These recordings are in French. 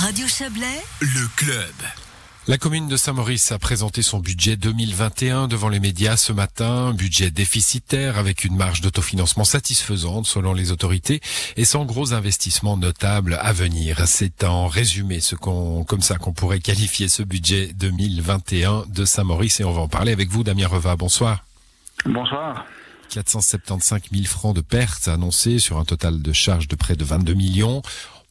Radio Chablais, le club. La commune de Saint-Maurice a présenté son budget 2021 devant les médias ce matin, budget déficitaire avec une marge d'autofinancement satisfaisante selon les autorités et sans gros investissements notables à venir. C'est en résumé ce qu'on, comme ça qu'on pourrait qualifier ce budget 2021 de Saint-Maurice et on va en parler avec vous Damien Reva. Bonsoir. Bonsoir. 475 000 francs de pertes annoncées sur un total de charges de près de 22 millions.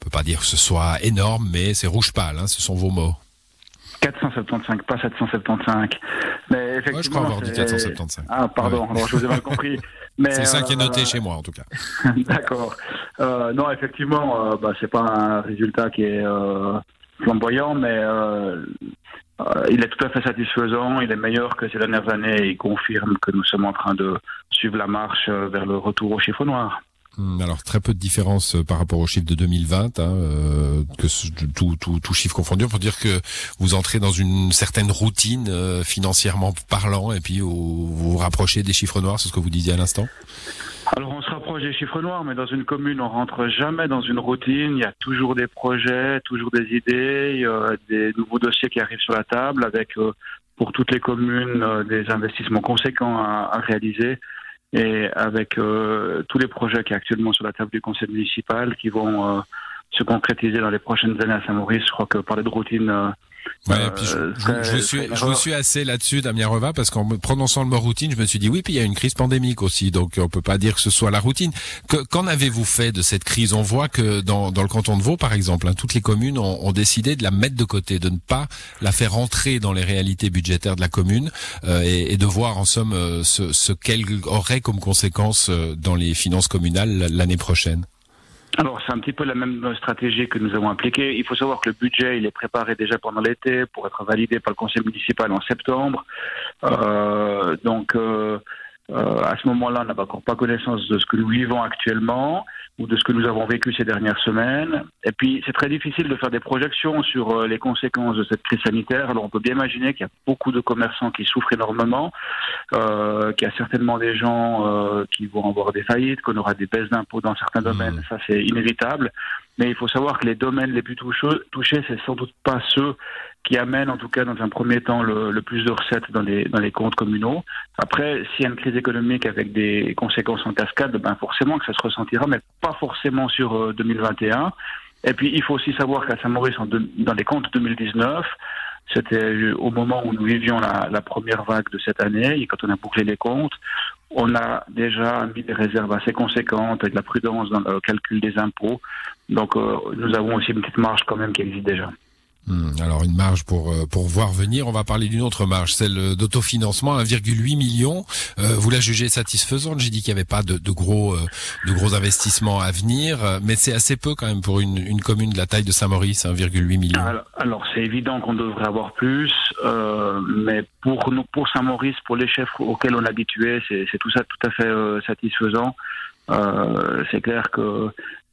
On peut pas dire que ce soit énorme, mais c'est rouge pâle, hein, ce sont vos mots. 475, pas 775. Mais effectivement, ouais, je crois avoir dit 475. Ah, pardon, alors je vous ai mal compris. C'est ça qui est noté euh, chez moi, en tout cas. D'accord. Euh, non, effectivement, euh, bah, c'est pas un résultat qui est euh, flamboyant, mais euh, il est tout à fait satisfaisant. Il est meilleur que ces dernières années. Il confirme que nous sommes en train de suivre la marche vers le retour au chiffre noir. Hmm, alors très peu de différence euh, par rapport au chiffre de 2020, hein, euh, que tout, tout, tout chiffre confondu. On peut dire que vous entrez dans une certaine routine euh, financièrement parlant, et puis vous vous rapprochez des chiffres noirs, c'est ce que vous disiez à l'instant? Alors on se rapproche des chiffres noirs, mais dans une commune, on rentre jamais dans une routine. Il y a toujours des projets, toujours des idées, des nouveaux dossiers qui arrivent sur la table avec pour toutes les communes des investissements conséquents à, à réaliser et avec euh, tous les projets qui sont actuellement sur la table du conseil municipal qui vont euh, se concrétiser dans les prochaines années à Saint-Maurice. Je crois que parler de routine euh, Ouais, puis je, euh, je, suis, je vous suis assez là-dessus, Damien Reva, parce qu'en me prononçant le mot routine, je me suis dit oui, puis il y a une crise pandémique aussi, donc on peut pas dire que ce soit la routine. Qu'en avez-vous fait de cette crise? On voit que dans, dans le canton de Vaud, par exemple, hein, toutes les communes ont, ont, décidé de la mettre de côté, de ne pas la faire entrer dans les réalités budgétaires de la commune euh, et, et, de voir en somme euh, ce, ce qu'elle aurait comme conséquence euh, dans les finances communales l'année prochaine. Alors, c'est un petit peu la même stratégie que nous avons appliquée. Il faut savoir que le budget, il est préparé déjà pendant l'été pour être validé par le conseil municipal en septembre. Euh, donc, euh, euh, à ce moment-là, on n'a encore pas connaissance de ce que nous vivons actuellement ou de ce que nous avons vécu ces dernières semaines. Et puis, c'est très difficile de faire des projections sur euh, les conséquences de cette crise sanitaire. Alors, on peut bien imaginer qu'il y a beaucoup de commerçants qui souffrent énormément, euh, qu'il y a certainement des gens euh, qui vont avoir des faillites, qu'on aura des baisses d'impôts dans certains domaines. Mmh. Ça, c'est inévitable. Mais il faut savoir que les domaines les plus touchés, c'est sans doute pas ceux qui amènent, en tout cas dans un premier temps, le, le, plus de recettes dans les, dans les comptes communaux. Après, s'il y a une crise économique avec des conséquences en cascade, ben forcément que ça se ressentira, mais pas forcément sur 2021. Euh, Et puis, il faut aussi savoir qu'à Saint-Maurice, dans les comptes 2019, c'était au moment où nous vivions la, la, première vague de cette année, et quand on a bouclé les comptes, on a déjà mis des réserves assez conséquentes avec la prudence dans le calcul des impôts. Donc euh, nous avons aussi une petite marge quand même qui existe déjà. Hmm, alors une marge pour euh, pour voir venir. On va parler d'une autre marge, celle d'autofinancement, 1,8 million. Euh, vous la jugez satisfaisante J'ai dit qu'il n'y avait pas de, de gros euh, de gros investissements à venir, mais c'est assez peu quand même pour une, une commune de la taille de Saint-Maurice, 1,8 million. Alors, c'est évident qu'on devrait avoir plus, mais pour nous, pour Saint-Maurice, pour les chefs auxquels on est habitué, c'est tout ça tout à fait satisfaisant. c'est clair que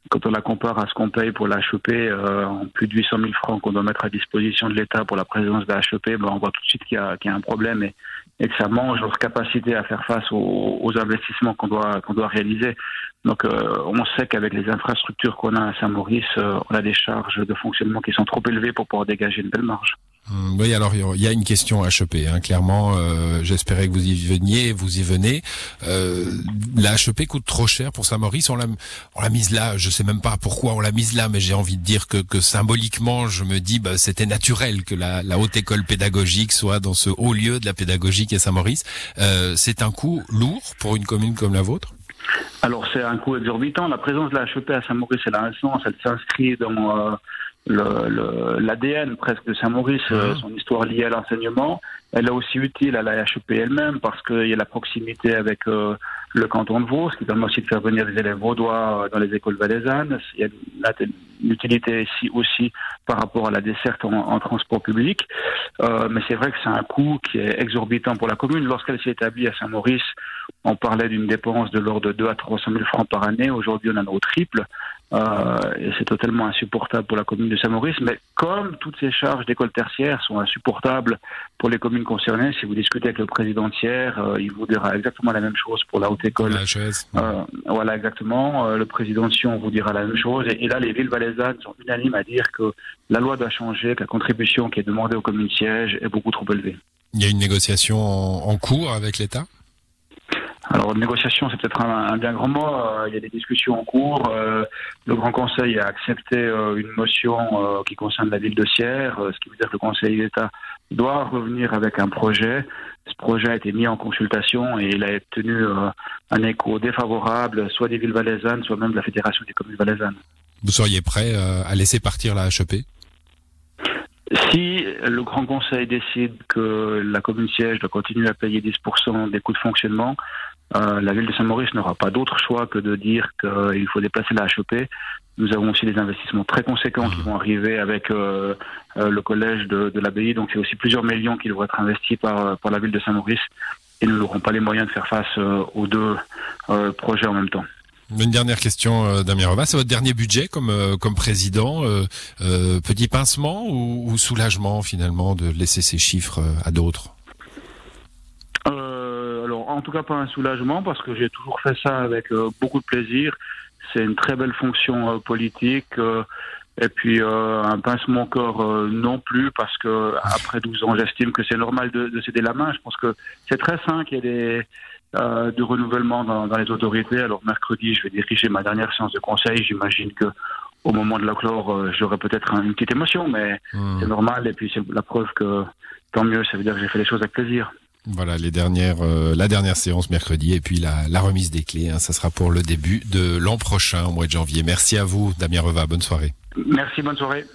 quand on la compare à ce qu'on paye pour l'HEP, euh, en plus de 800 000 francs qu'on doit mettre à disposition de l'État pour la présence de l'HEP, ben on voit tout de suite qu'il y, a un problème et, et, que ça mange notre capacité à faire face aux, investissements qu'on doit, qu'on doit réaliser. Donc euh, on sait qu'avec les infrastructures qu'on a à Saint-Maurice, euh, on a des charges de fonctionnement qui sont trop élevées pour pouvoir dégager une belle marge. Hum, oui, alors il y a une question HEP. Hein, clairement, euh, j'espérais que vous y veniez, vous y venez. Euh, la HEP coûte trop cher pour Saint-Maurice. On l'a, mise là. Je sais même pas pourquoi on l'a mise là, mais j'ai envie de dire que, que symboliquement, je me dis, bah, c'était naturel que la, la, haute école pédagogique soit dans ce haut lieu de la pédagogique à Saint-Maurice. Euh, c'est un coût lourd pour une commune comme la vôtre? Alors c'est un coût exorbitant. La présence de la HEP à Saint-Maurice, elle a un. Elle s'inscrit dans euh, l'ADN presque de Saint-Maurice, euh, son histoire liée à l'enseignement. Elle est aussi utile à la HEP elle-même parce qu'il y a la proximité avec euh, le canton de Vaud, ce qui permet aussi de faire venir les élèves vaudois dans les écoles valaisannes. Il y a une, utilité ici aussi par rapport à la desserte en, en transport public. Euh, mais c'est vrai que c'est un coût qui est exorbitant pour la commune. Lorsqu'elle s'est établie à Saint-Maurice, on parlait d'une dépense de l'ordre de 2 à 300 000 francs par année. Aujourd'hui, on en a au triple. Euh, et c'est totalement insupportable pour la commune de Saint-Maurice. Mais comme toutes ces charges d'école tertiaire sont insupportables pour les communes concernées, si vous discutez avec le président tiers, euh, il vous dira exactement la même chose pour la haute école. Euh, voilà, exactement. Euh, le président de Sion vous dira la même chose. Et, là, les villes valaisannes sont unanimes à dire que la loi doit changer, que la contribution qui est demandée aux communes sièges est beaucoup trop élevée. Il y a une négociation en cours avec l'État? Alors, négociation, c'est peut-être un, bien grand mot. Euh, il y a des discussions en cours. Euh, le Grand Conseil a accepté euh, une motion qui concerne la ville de Sierre, ce qui veut dire que le Conseil d'État doit revenir avec un projet. Ce projet a été mis en consultation et il a obtenu un écho défavorable, soit des villes valaisannes, soit même de la Fédération des communes valaisannes. Vous seriez prêt à laisser partir la HEP si le Grand Conseil décide que la commune siège doit continuer à payer 10% des coûts de fonctionnement, euh, la ville de Saint-Maurice n'aura pas d'autre choix que de dire qu'il faut déplacer la HEP. Nous avons aussi des investissements très conséquents qui vont arriver avec euh, euh, le collège de, de l'abbaye. Donc c'est aussi plusieurs millions qui devront être investis par, par la ville de Saint-Maurice. Et nous n'aurons pas les moyens de faire face aux deux projets en même temps. Une dernière question, Damien. C'est votre dernier budget comme, comme président. petit pincement ou, ou, soulagement finalement de laisser ces chiffres à d'autres? En tout cas pas un soulagement parce que j'ai toujours fait ça avec euh, beaucoup de plaisir. C'est une très belle fonction euh, politique. Euh, et puis un pincement au corps non plus parce que après 12 ans, j'estime que c'est normal de, céder la main. Je pense que c'est très sain qu'il y ait des, de renouvellement dans, les autorités. Alors mercredi, je vais diriger ma dernière séance de conseil. J'imagine que au moment de la clore, j'aurai peut-être une petite émotion, mais mmh. c'est normal. Et puis c'est la preuve que tant mieux, ça veut dire que j'ai fait les choses avec plaisir. Voilà les dernières, euh, la dernière séance mercredi et puis la, remise des clés. Hein, ça sera pour le début de l'an prochain, au mois de janvier. Merci à vous, Damien Reva. Bonne soirée. Merci, bonne soirée.